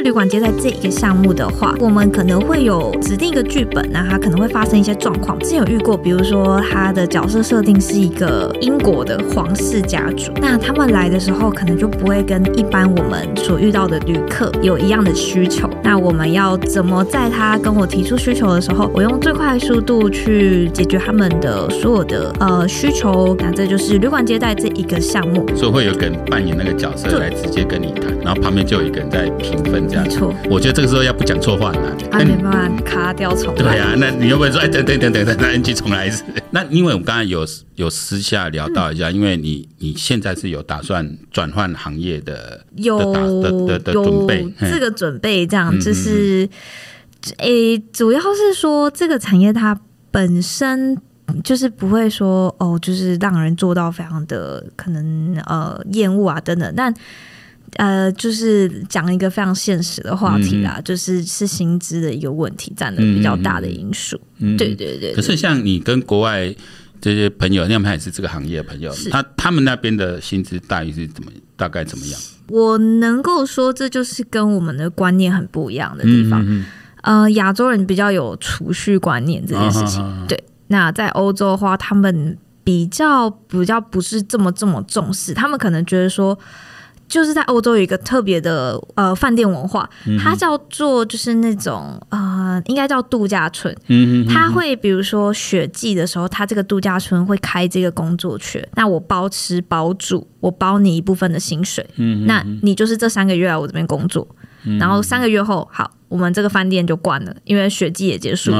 在旅馆接待这一个项目的话，我们可能会有指定一个剧本，那它可能会发生一些状况。之前有遇过，比如说他的角色设定是一个英国的皇室家族，那他们来的时候可能就不会跟一般我们所遇到的旅客有一样的需求。那我们要怎么在他跟我提出需求的时候，我用最快的速度去解决他们的所有的呃需求？那这就是旅馆接待这一个项目。所以会有个人扮演那个角色来直接跟你谈，然后旁边就有一个人在评分这样。没错，我觉得这个时候要不讲错话很难。啊，没办法，卡掉重来。对啊，那你又不会说，哎，等等等等等，那 NG 重来一次？那因为我们刚才有有私下聊到一下，嗯、因为你你现在是有打算转换行业的，有的的的准备，这个准备这样，就是，诶、欸，主要是说这个产业它本身就是不会说哦，就是让人做到非常的可能呃厌恶啊等等，但。呃，就是讲一个非常现实的话题啦，嗯、就是是薪资的一个问题占的比较大的因素。嗯、对，对对对。可是像你跟国外这些朋友，那他们也是这个行业的朋友，是他他们那边的薪资待遇是怎么大概怎么样？我能够说，这就是跟我们的观念很不一样的地方。嗯、呃，亚洲人比较有储蓄观念这件事情。啊、对，那在欧洲的话，他们比较比较不是这么这么重视，他们可能觉得说。就是在欧洲有一个特别的呃饭店文化，它叫做就是那种呃应该叫度假村。嗯嗯，它会比如说雪季的时候，它这个度假村会开这个工作圈，那我包吃包住，我包你一部分的薪水。嗯，那你就是这三个月来我这边工作，然后三个月后好。我们这个饭店就关了，因为雪季也结束。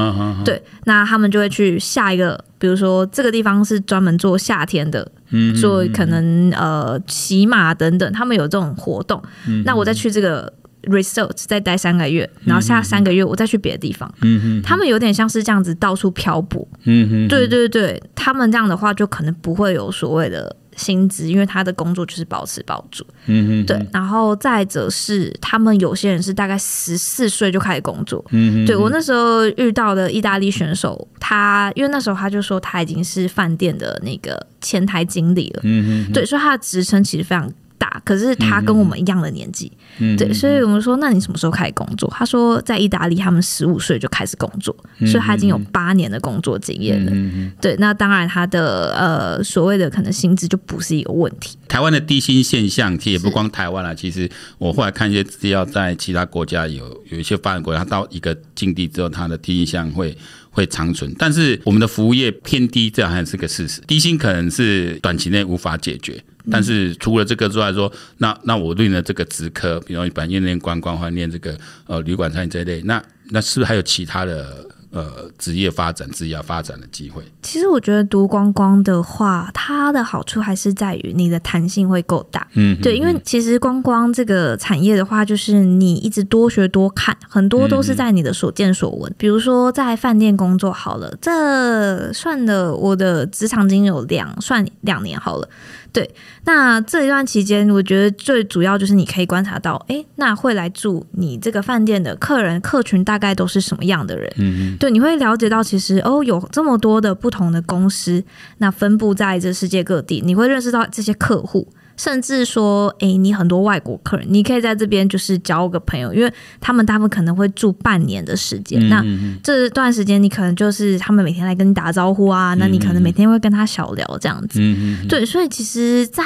对，那他们就会去下一个，比如说这个地方是专门做夏天的，嗯，做可能呃骑马等等，他们有这种活动。嗯、那我再去这个 resort 再待三个月，然后下三个月我再去别的地方。嗯，他们有点像是这样子到处漂泊。嗯，对对对，他们这样的话就可能不会有所谓的。薪资，因为他的工作就是包吃包住，嗯嗯，对。然后再者是，他们有些人是大概十四岁就开始工作，嗯哼，对，我那时候遇到的意大利选手，他因为那时候他就说他已经是饭店的那个前台经理了，嗯嗯，对，所以他的职称其实非常。大，可是他跟我们一样的年纪，嗯、对，所以我们说，那你什么时候开始工作？他说，在意大利，他们十五岁就开始工作，嗯、所以他已经有八年的工作经验了。嗯、对，那当然，他的呃所谓的可能薪资就不是一个问题。台湾的低薪现象，其实也不光台湾啦。是其实我后来看一些资料，在其他国家有有一些发展国家，他到一个境地之后，他的低薪现象会会长存。但是我们的服务业偏低，这还是个事实。低薪可能是短期内无法解决。但是除了这个之外说，说那那我念了这个职科，比如一般念念观光或念这个呃旅馆餐饮这一类，那那是不是还有其他的？呃，职业发展、职业发展的机会。其实我觉得读光光的话，它的好处还是在于你的弹性会够大。嗯，对，因为其实光光这个产业的话，就是你一直多学多看，很多都是在你的所见所闻。嗯、比如说在饭店工作好了，这算的我的职场经验有两算两年好了。对，那这一段期间，我觉得最主要就是你可以观察到，哎，那会来住你这个饭店的客人客群大概都是什么样的人？嗯对，你会了解到，其实哦，有这么多的不同的公司，那分布在这世界各地，你会认识到这些客户。甚至说，哎、欸，你很多外国客人，你可以在这边就是交个朋友，因为他们大部分可能会住半年的时间。嗯、那这段时间，你可能就是他们每天来跟你打招呼啊，嗯、那你可能每天会跟他小聊这样子。嗯、对，所以其实，在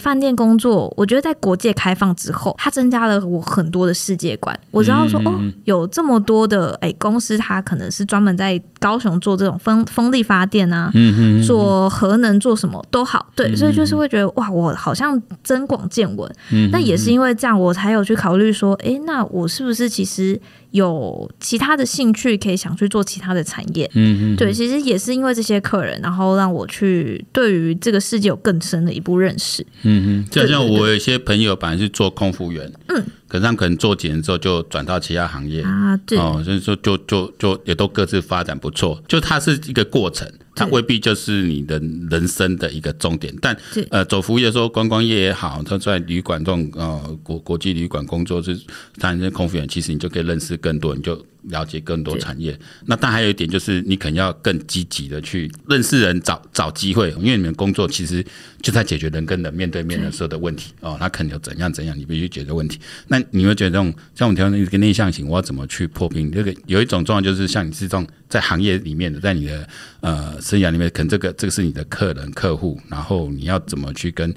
饭店工作，我觉得在国界开放之后，它增加了我很多的世界观。我知道说，哦，有这么多的哎、欸、公司，它可能是专门在高雄做这种风风力发电啊，嗯、做核能做什么都好。对，所以就是会觉得哇，我好像。增广见闻，那也是因为这样，我才有去考虑说，哎，那我是不是其实有其他的兴趣，可以想去做其他的产业？嗯嗯，对，其实也是因为这些客人，然后让我去对于这个世界有更深的一步认识。嗯嗯，就好像我有一些朋友本来是做空服员，嗯，可是他们可能做几年之后就转到其他行业。啊，对，哦，所以说就就就也都各自发展不错，就它是一个过程。它未必就是你的人生的一个终点，但呃，走服务业说观光业也好，他在旅馆这种呃国国际旅馆工作，是当然空服员，其实你就可以认识更多，你就了解更多产业。那但还有一点就是，你可能要更积极的去认识人找，找找机会，因为你们工作其实就在解决人跟人面对面的时候的问题哦。他可能有怎样怎样，你必须解决问题。那你会觉得这种像我们调那个内向型，我要怎么去破冰？这个有一种状况就是像你是这种在行业里面的，在你的呃生涯里面，可能这个这个是你的客人客户，然后你要怎么去跟。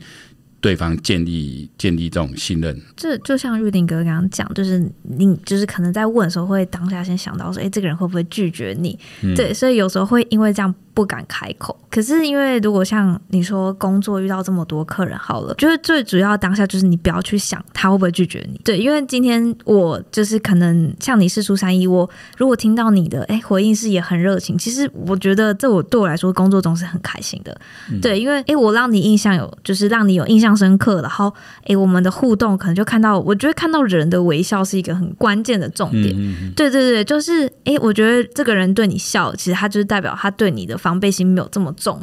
对方建立建立这种信任，这就像玉林哥刚刚讲，就是你就是可能在问的时候，会当下先想到说，哎，这个人会不会拒绝你？嗯、对，所以有时候会因为这样。不敢开口，可是因为如果像你说工作遇到这么多客人，好了，就是最主要当下就是你不要去想他会不会拒绝你，对，因为今天我就是可能像你是出三一，我如果听到你的哎回应是也很热情，其实我觉得这我对我来说工作中是很开心的，嗯、对，因为哎我让你印象有就是让你有印象深刻，然后诶我们的互动可能就看到，我觉得看到人的微笑是一个很关键的重点，嗯嗯对对对，就是诶我觉得这个人对你笑，其实他就是代表他对你的。防备心没有这么重，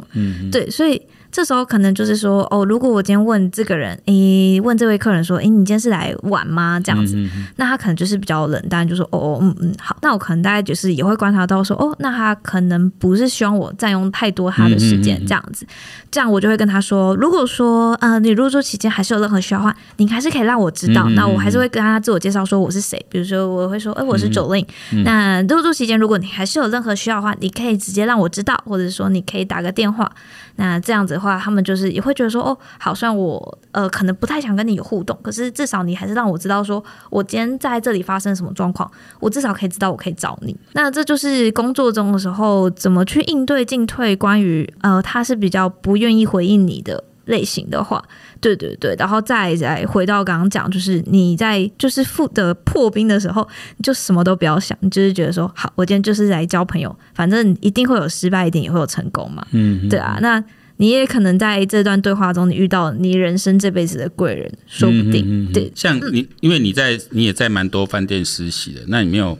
对，所以。这时候可能就是说，哦，如果我今天问这个人，诶，问这位客人说，诶，你今天是来玩吗？这样子，那他可能就是比较冷淡，就说，哦，嗯嗯，好，那我可能大概就是也会观察到说，哦，那他可能不是希望我占用太多他的时间，这样子，这样我就会跟他说，如果说，呃，你入住期间还是有任何需要的话，你还是可以让我知道，嗯、那我还是会跟他自我介绍说我是谁，比如说我会说，哎，我是 Jolin，、嗯、那入住期间如果你还是有任何需要的话，你可以直接让我知道，或者说你可以打个电话。那这样子的话，他们就是也会觉得说，哦，好像我呃可能不太想跟你有互动，可是至少你还是让我知道说，我今天在这里发生什么状况，我至少可以知道我可以找你。那这就是工作中的时候怎么去应对进退，关于呃他是比较不愿意回应你的类型的话，对对对，然后再再回到刚刚讲，就是你在就是负的破冰的时候，你就什么都不要想，你就是觉得说，好，我今天就是来交朋友，反正一定会有失败，一定也会有成功嘛，嗯，对啊，那你也可能在这段对话中，你遇到你人生这辈子的贵人，说不定，对，像你，因为你在你也在蛮多饭店实习的，那你没有？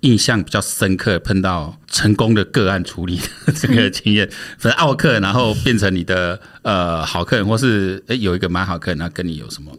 印象比较深刻，碰到成功的个案处理的这个经验，反正奥客，然后变成你的呃好客人，或是诶、欸、有一个蛮好客人，然后跟你有什么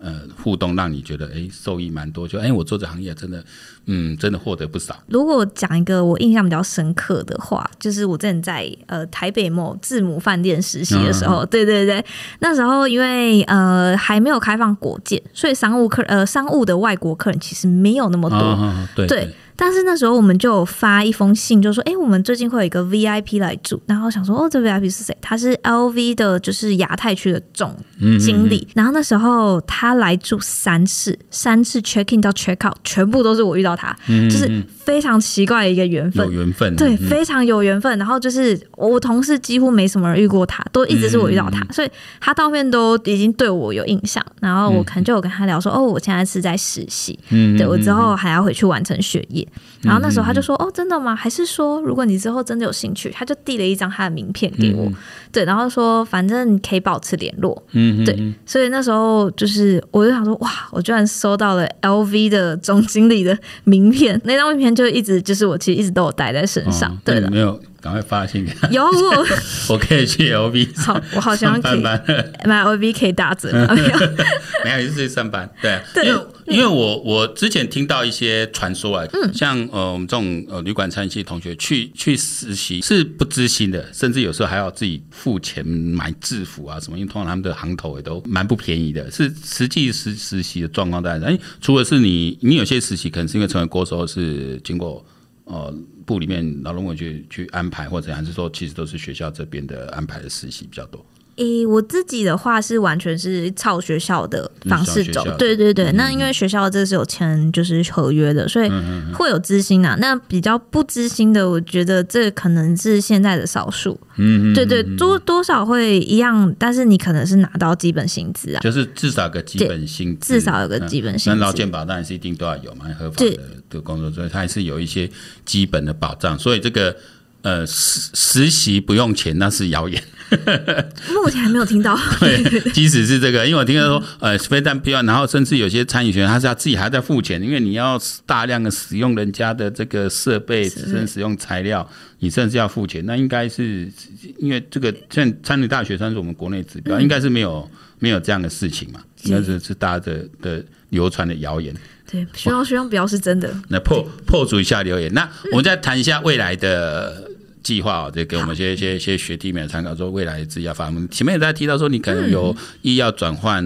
呃互动，让你觉得哎、欸、受益蛮多，就哎、欸、我做这行业真的嗯真的获得不少。如果讲一个我印象比较深刻的话，就是我之前在呃台北某字母饭店实习的时候，嗯、对对对，那时候因为呃还没有开放国界，所以商务客呃商务的外国客人其实没有那么多，哦、对。对但是那时候我们就发一封信，就说：“哎，我们最近会有一个 VIP 来住。”然后想说：“哦，这 VIP 是谁？他是 LV 的，就是亚太区的总经理。嗯嗯嗯”然后那时候他来住三次，三次 check in 到 check out，全部都是我遇到他，就是非常奇怪的一个缘分，有缘分，对，非常有缘分。然后就是我同事几乎没什么人遇过他，都一直是我遇到他，所以他到面都已经对我有印象。然后我可能就有跟他聊说：“哦，我现在是在实习，对我之后还要回去完成学业。”然后那时候他就说：“哦，真的吗？还是说，如果你之后真的有兴趣，他就递了一张他的名片给我，嗯、对，然后说反正可以保持联络，嗯，对。所以那时候就是，我就想说，哇，我居然收到了 LV 的总经理的名片，那张名片就一直就是我其实一直都有带在身上，哦、对的，没有。”赶快发信给他。有我，我可以去 LV。好，我好像可以买 LV 可以打折。没有，没有，就是上班。对，对因为因为我我之前听到一些传说啊，嗯、像呃我们这种呃旅馆餐饮系同学去去实习是不知心的，甚至有时候还要自己付钱买制服啊什么，因为通常他们的行头也都蛮不便宜的。是实际实实习的状况在哪？哎，除了是你你有些实习可能是因为成为国手是经过。呃，部里面劳动委去去安排，或者还是说，其实都是学校这边的安排的实习比较多。诶、欸，我自己的话是完全是照学校的方式走，对对对。嗯、那因为学校这是有签就是合约的，所以会有资薪啊。那比较不支薪的，我觉得这可能是现在的少数。嗯，对对，多多少会一样，但是你可能是拿到基本薪资啊，就是至少个基本薪资，至少有个基本薪资。那劳健保当然是一定都要有嘛，合法的的工作，所以它还是有一些基本的保障。所以这个呃实实习不用钱，那是谣言。目前还没有听到。对，即使是这个，因为我听到说，呃，非但不要，然后甚至有些餐饮学员他是要自己还在付钱，因为你要大量的使用人家的这个设备，甚至使用材料，你甚至要付钱。那应该是因为这个，像餐饮大学算是我们国内指标，应该是没有没有这样的事情嘛，那是是大家的的流传的谣言。对，希望希望不要是真的。那破破除一下留言，那我们再谈一下未来的。计划哦，这给我们一些一些一些学弟妹参考，说未来职业发展。前面也在提到说，你可能有意要转换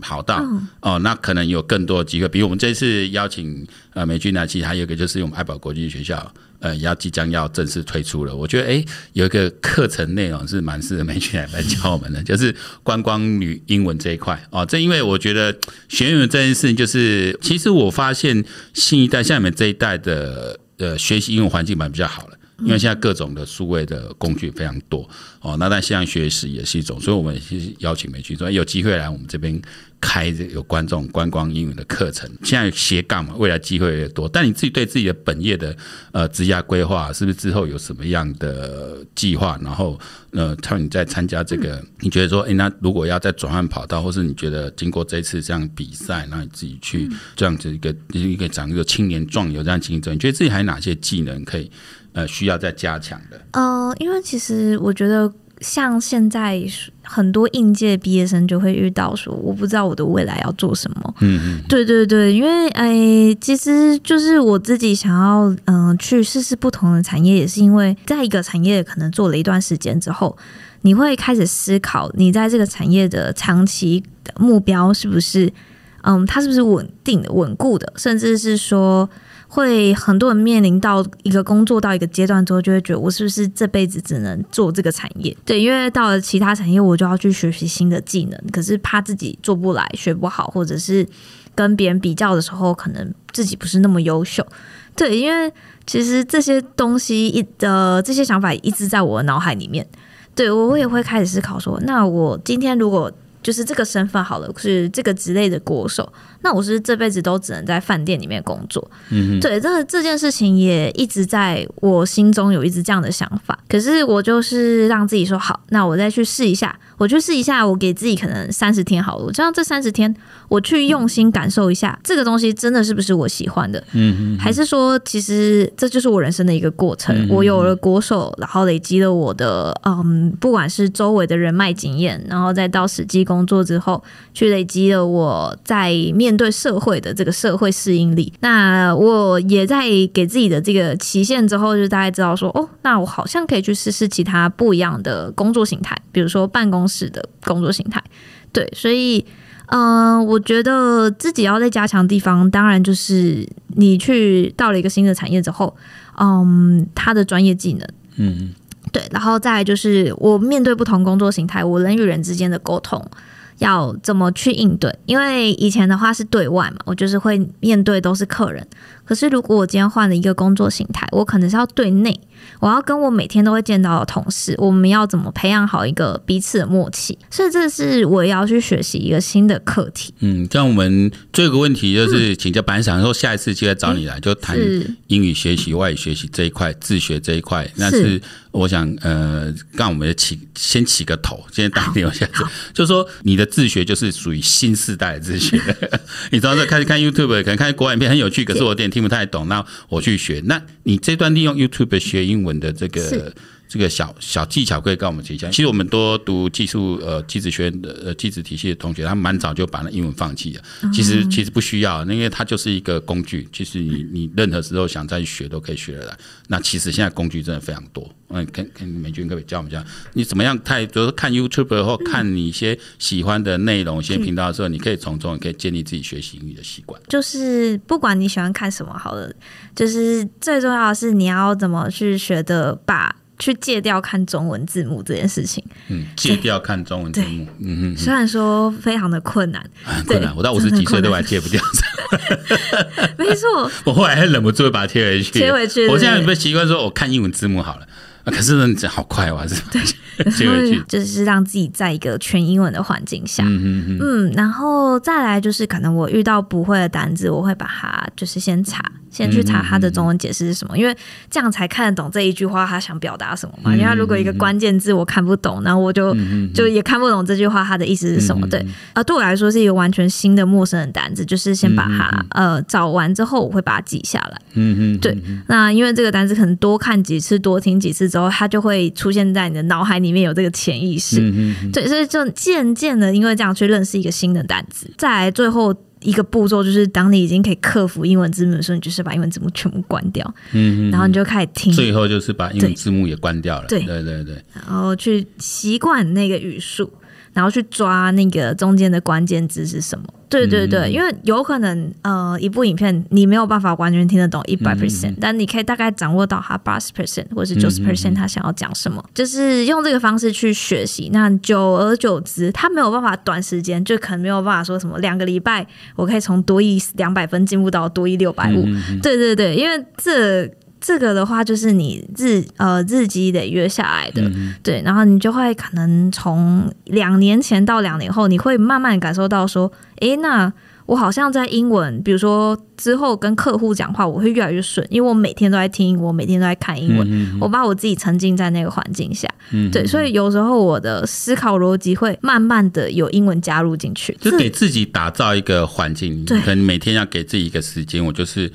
跑道、嗯、哦，那可能有更多的机会。比如我们这次邀请呃美军呢，其实还有一个就是我们爱宝国际学校，呃，要即将要正式推出了。我觉得哎，有一个课程内容是蛮适合美军来来 教我们的，就是观光旅英文这一块哦。这因为我觉得学英文这件事情，就是其实我发现新一代像你们这一代的呃学习英文环境蛮比较好了。因为现在各种的数位的工具非常多哦，那但线上学习也是一种，所以我们其实邀请美君说有机会来我们这边开这有关这种观光英语的课程。现在斜杠嘛，未来机会也多。但你自己对自己的本业的呃职业规划，是不是之后有什么样的计划？然后呃，当你在参加这个，你觉得说，哎，那如果要再转换跑道，或是你觉得经过这次这样比赛，那你自己去这样子一个一个讲一个青年壮游这样竞争，你觉得自己还有哪些技能可以？呃，需要再加强的。呃，因为其实我觉得，像现在很多应届毕业生就会遇到说，我不知道我的未来要做什么。嗯嗯，对对对，因为哎，其实就是我自己想要嗯、呃、去试试不同的产业，也是因为在一个产业可能做了一段时间之后，你会开始思考，你在这个产业的长期的目标是不是嗯，它是不是稳定的、稳固的，甚至是说。会很多人面临到一个工作到一个阶段之后，就会觉得我是不是这辈子只能做这个产业？对，因为到了其他产业，我就要去学习新的技能，可是怕自己做不来、学不好，或者是跟别人比较的时候，可能自己不是那么优秀。对，因为其实这些东西一的这些想法一直在我的脑海里面。对，我也会开始思考说，那我今天如果就是这个身份好了，是这个职类的国手。那我是这辈子都只能在饭店里面工作，嗯，对，这这件事情也一直在我心中有一直这样的想法。可是我就是让自己说好，那我再去试一下，我去试一下，我给自己可能三十天好了，我这样这三十天我去用心感受一下这个东西真的是不是我喜欢的，嗯，还是说其实这就是我人生的一个过程，我有了国手，然后累积了我的嗯，不管是周围的人脉经验，然后再到实际工作之后，去累积了我在面。对社会的这个社会适应力，那我也在给自己的这个期限之后，就大概知道说，哦，那我好像可以去试试其他不一样的工作形态，比如说办公室的工作形态。对，所以，嗯、呃，我觉得自己要在加强地方，当然就是你去到了一个新的产业之后，嗯，他的专业技能，嗯，对，然后再来就是我面对不同工作形态，我人与人之间的沟通。要怎么去应对？因为以前的话是对外嘛，我就是会面对都是客人。可是如果我今天换了一个工作形态，我可能是要对内，我要跟我每天都会见到的同事，我们要怎么培养好一个彼此的默契？所以这是我要去学习一个新的课题。嗯，像我们最后一个问题就是请教，本来想说下一次就要找你来，就谈英语学习、外语学习这一块，自学这一块，那是。我想，呃，让我们起先起个头，先打电话下子，就是说你的自学就是属于新时代的自学。你知道，开始看 YouTube，可能看国外影片很有趣，可是我有点听不太懂，那我去学。那你这段利用 YouTube 学英文的这个。这个小小技巧可以跟我们提一下。其实我们多读技术呃技职学院的呃技职体系的同学，他蛮早就把那英文放弃了。其实其实不需要，因为它就是一个工具。其实你你任何时候想再去学都可以学得来。那其实现在工具真的非常多。嗯，跟跟美军可以教我们一下，你怎么样太就是看 YouTube 或看你一些喜欢的内容、一些频道的时候，你可以从中也可以建立自己学习英语的习惯。就是不管你喜欢看什么，好了，就是最重要的是你要怎么去学的把。去戒掉看中文字幕这件事情，嗯，戒掉看中文字幕，嗯嗯，虽然说非常的困难，很困难，我到五十几岁都还戒不掉，没错，我后来还忍不住把它贴回去，贴回去，我现在有没有习惯说我看英文字幕好了。可是呢，这好快，我还是对，就是让自己在一个全英文的环境下，嗯，嗯，然后再来就是可能我遇到不会的单字，我会把它就是先查，先去查它的中文解释是什么，因为这样才看得懂这一句话他想表达什么嘛。因为如果一个关键字我看不懂，然后我就就也看不懂这句话它的意思是什么。对，啊，对我来说是一个完全新的陌生的单字，就是先把它呃找完之后，我会把它记下来。嗯嗯，对。那因为这个单字可能多看几次，多听几次。之后，它就会出现在你的脑海里里面有这个潜意识。嗯嗯嗯对，所以就渐渐的，因为这样去认识一个新的单词。再来最后一个步骤就是，当你已经可以克服英文字幕的时候，你就是把英文字幕全部关掉。嗯，嗯，嗯然后你就开始听。最后就是把英文字幕也关掉了。对对对对。然后去习惯那个语速。然后去抓那个中间的关键字是什么？对对对，嗯、因为有可能呃，一部影片你没有办法完全听得懂一百 percent，但你可以大概掌握到它八十 percent 或者是九十 percent，他想要讲什么，就是用这个方式去学习。那久而久之，他没有办法短时间，就可能没有办法说什么两个礼拜我可以从多益两百分进步到多益六百五。对对对，因为这。这个的话，就是你日呃日积累月下来的，嗯、对，然后你就会可能从两年前到两年后，你会慢慢感受到说，诶，那我好像在英文，比如说之后跟客户讲话，我会越来越顺，因为我每天都在听，我每天都在看英文，嗯、我把我自己沉浸在那个环境下，嗯、对，所以有时候我的思考逻辑会慢慢的有英文加入进去，就给自己打造一个环境，对。可能每天要给自己一个时间，我就是。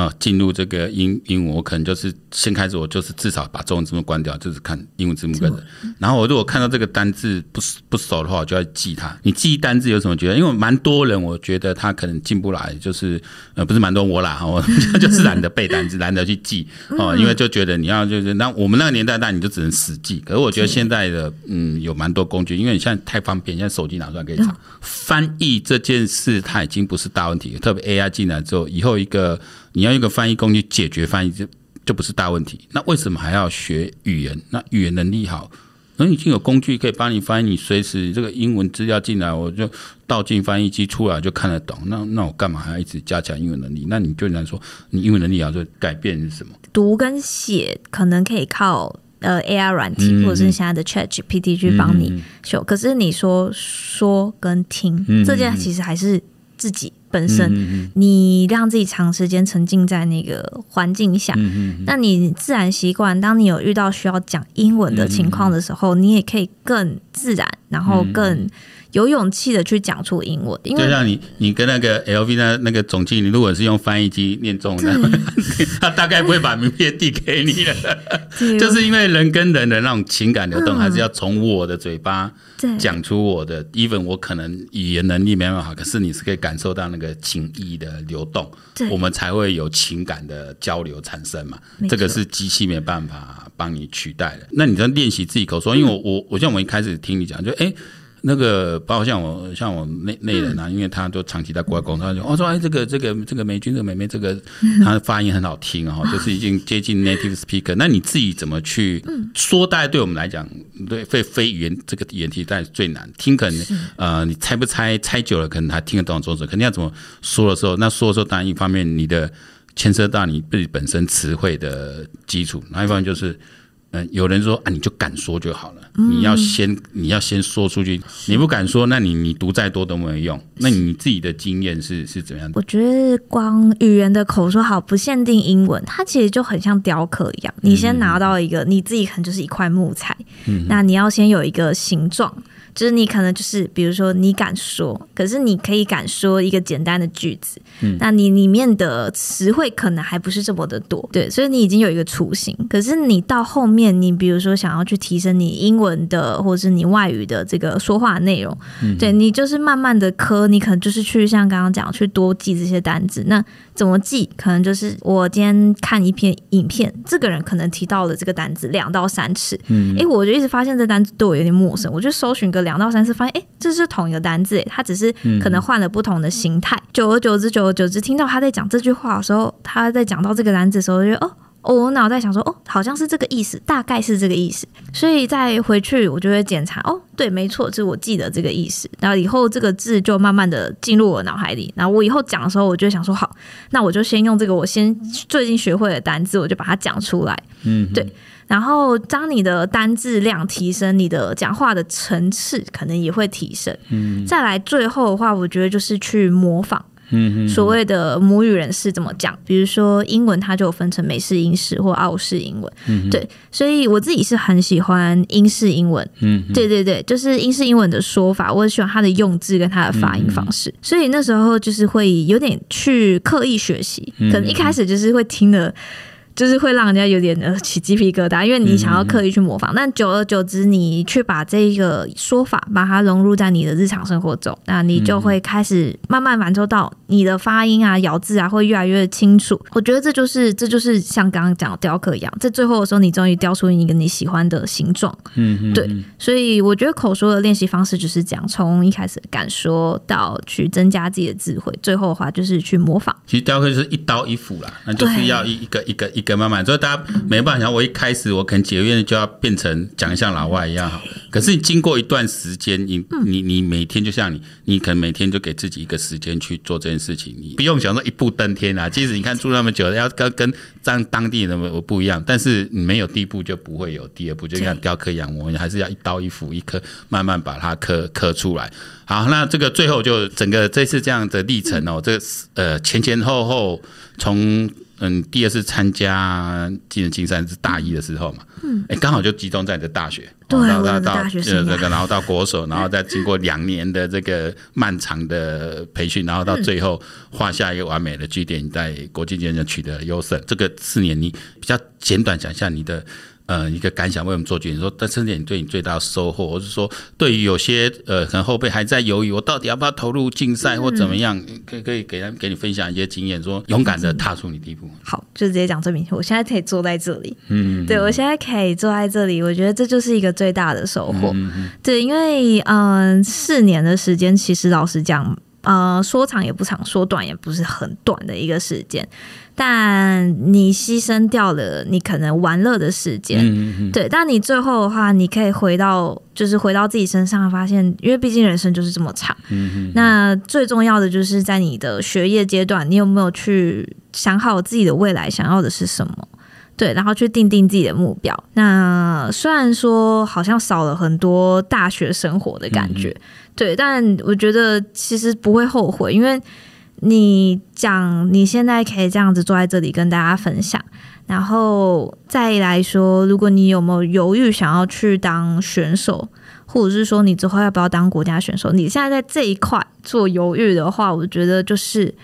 啊，进入这个英英文，我可能就是先开始，我就是至少把中文字幕关掉，就是看英文字幕跟着。然后我如果看到这个单字不不熟的话，我就要记它。你记单字有什么觉得？因为蛮多人，我觉得他可能进不来，就是呃，不是蛮多我啦，我 就是懒得背单字，懒得去记哦，因为就觉得你要就是那我们那个年代，那你就只能死记。可是我觉得现在的嗯，有蛮多工具，因为你现在太方便，现在手机拿出来可以查。翻译这件事，它已经不是大问题，特别 AI 进来之后，以后一个。你要一个翻译工具解决翻译，就就不是大问题。那为什么还要学语言？那语言能力好，那已经有工具可以帮你翻译，你随时这个英文资料进来，我就倒进翻译机出来就看得懂。那那我干嘛还要一直加强英文能力？那你就来说，你英文能力要就改变是什么？读跟写可能可以靠呃 AI 软体，嗯、或者是现在的 ChatGPT 去帮你修。嗯、可是你说说跟听、嗯、这件其实还是自己。本身，你让自己长时间沉浸在那个环境下，那你自然习惯。当你有遇到需要讲英文的情况的时候，你也可以更自然，然后更。有勇气的去讲出英文，因为就像你，你跟那个 LV 那那个总经理，如果是用翻译机念中文，他大概不会把名片递给你了。就是因为人跟人的那种情感流动，还是要从我的嘴巴讲出我的。even 我可能语言能力没那么好，可是你是可以感受到那个情意的流动，对我们才会有情感的交流产生嘛。错这个是机器没办法帮你取代的。那你在练习自己口说，因为我我我像我一开始听你讲，就哎。欸那个包括像我像我那那人啊，因为他都长期在国外工作，他就我说哎，这个这个这个美君这个美眉这个，他的发音很好听啊，就是已经 接近 native speaker。那你自己怎么去说？大概对我们来讲，对非非语言这个语言题大概最难听，可能呃你猜不猜？猜久了可能还听得懂中文，肯定要怎么说的时候，那说的时候当然一方面你的牵涉到你自己本身词汇的基础，另一方面就是。嗯，有人说啊，你就敢说就好了。嗯、你要先，你要先说出去。你不敢说，那你你读再多都没有用。那你自己的经验是是怎样的？我觉得光语言的口说好，不限定英文，它其实就很像雕刻一样。你先拿到一个，你自己可能就是一块木材，嗯、那你要先有一个形状。就是你可能就是，比如说你敢说，可是你可以敢说一个简单的句子，嗯，那你里面的词汇可能还不是这么的多，对，所以你已经有一个雏形。可是你到后面，你比如说想要去提升你英文的或者是你外语的这个说话内容，嗯，对，你就是慢慢的磕，你可能就是去像刚刚讲，去多记这些单子。那怎么记？可能就是我今天看一篇影片，这个人可能提到了这个单子两到三次，嗯，哎，我就一直发现这单子对我有点陌生，我就搜寻个。两到三次，发现哎，这是同一个单字，它只是可能换了不同的形态。嗯、久而久之，久而久之，听到他在讲这句话的时候，他在讲到这个单子的时候，我就觉得哦，我脑袋想说哦，好像是这个意思，大概是这个意思。所以再回去，我就会检查哦，对，没错，就是我记得这个意思。然后以后这个字就慢慢的进入我脑海里。然后我以后讲的时候，我就想说好，那我就先用这个我先最近学会的单字，我就把它讲出来。嗯，对。然后，当你的单字量提升，你的讲话的层次可能也会提升。嗯，再来最后的话，我觉得就是去模仿，嗯，所谓的母语人士怎么讲。比如说英文，它就分成美式英式或澳式英文。嗯，对，所以我自己是很喜欢英式英文。嗯，对对对，就是英式英文的说法，我很喜欢它的用字跟它的发音方式。所以那时候就是会有点去刻意学习，可能一开始就是会听的。就是会让人家有点呃起鸡皮疙瘩，因为你想要刻意去模仿，嗯、但久而久之，你去把这个说法把它融入在你的日常生活中，那你就会开始慢慢感受到你的发音啊、咬字啊会越来越清楚。我觉得这就是这就是像刚刚讲的雕刻一样，在最后的时候，你终于雕出一个你喜欢的形状。嗯嗯，对，所以我觉得口说的练习方式就是这样，从一开始敢说到去增加自己的智慧，最后的话就是去模仿。其实雕刻就是一刀一斧啦，那就是要一一个一个一个。慢慢，所以大家没办法想，我一开始我可能几个月就要变成讲像老外一样好。可是你经过一段时间，你你你每天就像你，你可能每天就给自己一个时间去做这件事情，你不用想说一步登天啊。即使你看住那么久，要跟跟当当地人我不一样，但是你没有第一步就不会有第二步，就像雕刻一样，我们还是要一刀一斧一刻慢慢把它刻刻出来。好，那这个最后就整个这次这样的历程哦，这呃前前后后从。嗯，第二次参加技能竞赛是大一的时候嘛，嗯，哎，刚好就集中在你的大学，对，到到大学这个，然后到国手，然后再经过两年的这个漫长的培训，然后到最后画下一个完美的句点，在国际竞赛取得优胜。这个四年你比较简短讲一下你的。呃，一个感想，为我们做决定？说，但是你对你最大的收获，或是说，对于有些呃，可能后辈还在犹豫，我到底要不要投入竞赛或怎么样？可以可以给他给你分享一些经验，说勇敢的踏出你第一步。好，就直接讲最明显，我现在可以坐在这里，嗯，对我现在可以坐在这里，我觉得这就是一个最大的收获。嗯、对，因为嗯、呃，四年的时间，其实老实讲，呃，说长也不长，说短也不是很短的一个时间。但你牺牲掉了你可能玩乐的时间，嗯嗯对。但你最后的话，你可以回到，就是回到自己身上，发现，因为毕竟人生就是这么长。那最重要的就是在你的学业阶段，你有没有去想好自己的未来想要的是什么？对，然后去定定自己的目标。那虽然说好像少了很多大学生活的感觉，嗯、对，但我觉得其实不会后悔，因为。你讲你现在可以这样子坐在这里跟大家分享，然后再来说，如果你有没有犹豫想要去当选手，或者是说你之后要不要当国家选手，你现在在这一块做犹豫的话，我觉得就是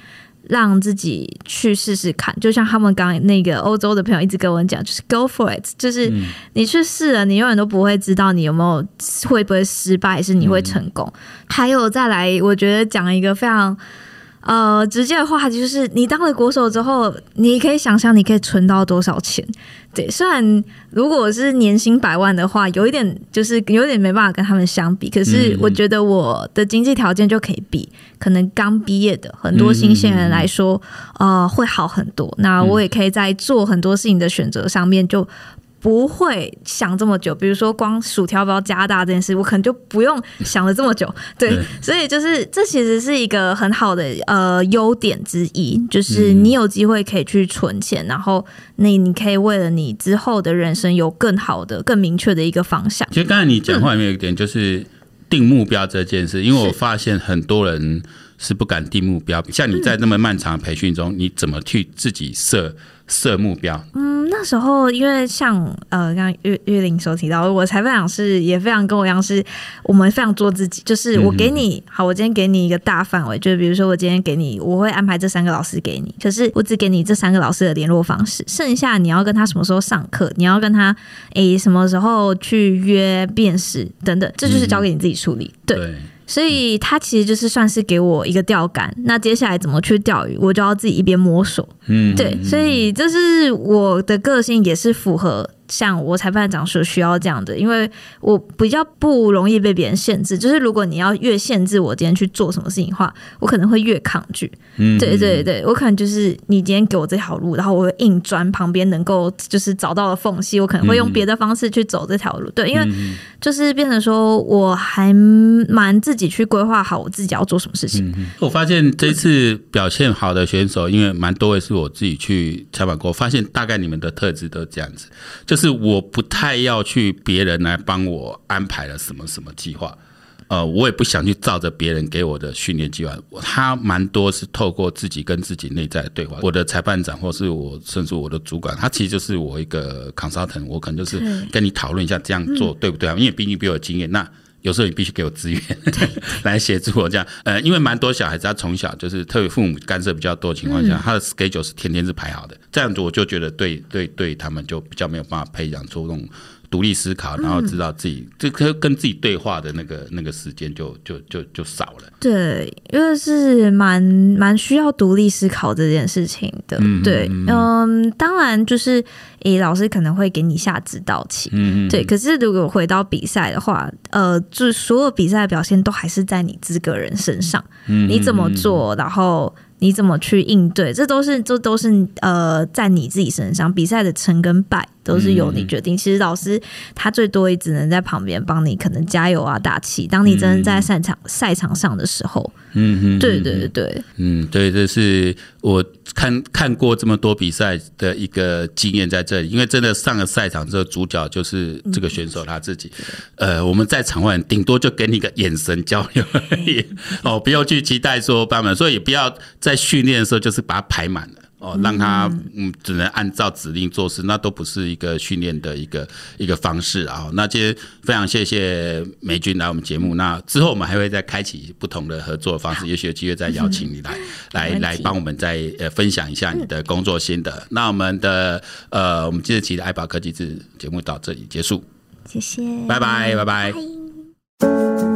让自己去试试看。就像他们刚刚那个欧洲的朋友一直跟我讲，就是 go for it，就是你去试了，你永远都不会知道你有没有会不会失败，还是你会成功。还有再来，我觉得讲一个非常。呃，直接的话就是，你当了国手之后，你可以想象你可以存到多少钱。对，虽然如果是年薪百万的话，有一点就是有点没办法跟他们相比。可是我觉得我的经济条件就可以比可能刚毕业的很多新鲜人来说，呃，会好很多。那我也可以在做很多事情的选择上面就。不会想这么久，比如说光薯条不要加大这件事，我可能就不用想了这么久。对，对，所以就是这其实是一个很好的呃优点之一，就是你有机会可以去存钱，嗯、然后那你可以为了你之后的人生有更好的、更明确的一个方向。其实刚才你讲话里面有一点就是定目标这件事，嗯、因为我发现很多人是不敢定目标，像你在那么漫长的培训中，你怎么去自己设？设目标，嗯，那时候因为像呃，刚刚玉玉玲所提到，我裁判长是也非常跟我一样，是我们非常做自己，就是我给你好，我今天给你一个大范围，就是比如说我今天给你，我会安排这三个老师给你，可是我只给你这三个老师的联络方式，剩下你要跟他什么时候上课，你要跟他诶、欸、什么时候去约辨识等等，这就是交给你自己处理，对。对所以他其实就是算是给我一个钓竿，那接下来怎么去钓鱼，我就要自己一边摸索。嗯，对，所以这是我的个性，也是符合。像我裁判长所需要这样的，因为我比较不容易被别人限制。就是如果你要越限制我今天去做什么事情的话，我可能会越抗拒。嗯，对对对，我可能就是你今天给我这条路，然后我会硬钻旁边能够就是找到的缝隙，我可能会用别的方式去走这条路。对，因为就是变成说我还蛮自己去规划好我自己要做什么事情。我发现这次表现好的选手，因为蛮多也是我自己去采访过，发现大概你们的特质都这样子，就是我不太要去别人来帮我安排了什么什么计划，呃，我也不想去照着别人给我的训练计划。他蛮多是透过自己跟自己内在的对话。我的裁判长或是我甚至我的主管，他其实就是我一个 consultant，我可能就是跟你讨论一下这样做对不对啊？因为毕竟比我有经验，那有时候你必须给我资源 来协助我这样。呃，因为蛮多小孩子他从小就是特别父母干涉比较多的情况下，嗯、他的 schedule 是天天是排好的，这样子我就觉得对对对他们就比较没有办法培养出那种。独立思考，然后知道自己这跟、嗯、跟自己对话的那个那个时间就就就就少了。对，因为是蛮蛮需要独立思考这件事情的。嗯、对，嗯，当然就是，诶，老师可能会给你下指导棋。嗯对，可是如果回到比赛的话，呃，就是所有比赛的表现都还是在你自个人身上。嗯。你怎么做，然后。你怎么去应对？这都是，这都是呃，在你自己身上，比赛的成跟败都是由你决定。嗯、其实老师他最多也只能在旁边帮你，可能加油啊、打气。当你真的在赛场、嗯、赛场上的时候，嗯哼，对对对对，嗯，对，这是我看看过这么多比赛的一个经验在这里。因为真的上了赛场之后，主角就是这个选手他自己。嗯、呃，我们在场外顶多就给你个眼神交流而已，哦，不要去期待说帮忙，所以也不要。在训练的时候，就是把它排满了哦，让他嗯只能按照指令做事，那都不是一个训练的一个一个方式啊。那今天非常谢谢美军来我们节目，那之后我们还会再开启不同的合作方式，也许有机会再邀请你来、嗯、来来帮我们再呃分享一下你的工作心得。嗯、那我们的呃我们这期的爱宝科技志节目到这里结束，谢谢，拜拜拜拜。拜。拜